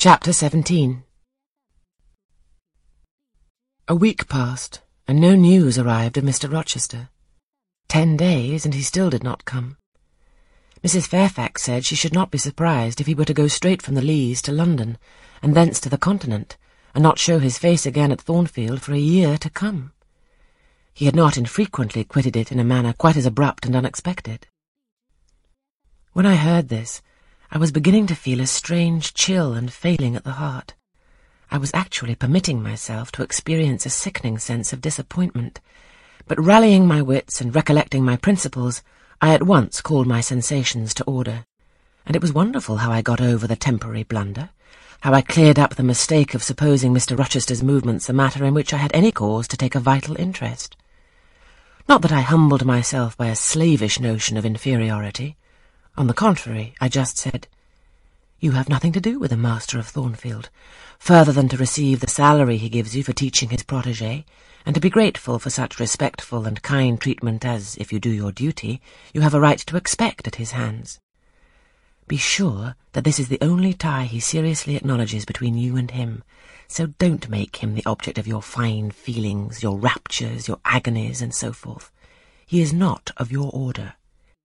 Chapter 17 A week passed, and no news arrived of Mr. Rochester. Ten days, and he still did not come. Mrs. Fairfax said she should not be surprised if he were to go straight from the Leas to London, and thence to the Continent, and not show his face again at Thornfield for a year to come. He had not infrequently quitted it in a manner quite as abrupt and unexpected. When I heard this, I was beginning to feel a strange chill and failing at the heart. I was actually permitting myself to experience a sickening sense of disappointment, but rallying my wits and recollecting my principles, I at once called my sensations to order, and it was wonderful how I got over the temporary blunder, how I cleared up the mistake of supposing Mr. Rochester's movements a matter in which I had any cause to take a vital interest. Not that I humbled myself by a slavish notion of inferiority, on the contrary, I just said, You have nothing to do with the master of Thornfield, further than to receive the salary he gives you for teaching his protege, and to be grateful for such respectful and kind treatment as, if you do your duty, you have a right to expect at his hands. Be sure that this is the only tie he seriously acknowledges between you and him, so don't make him the object of your fine feelings, your raptures, your agonies, and so forth. He is not of your order.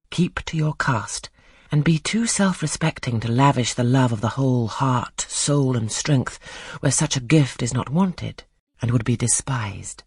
Keep to your caste, and be too self-respecting to lavish the love of the whole heart, soul, and strength where such a gift is not wanted and would be despised.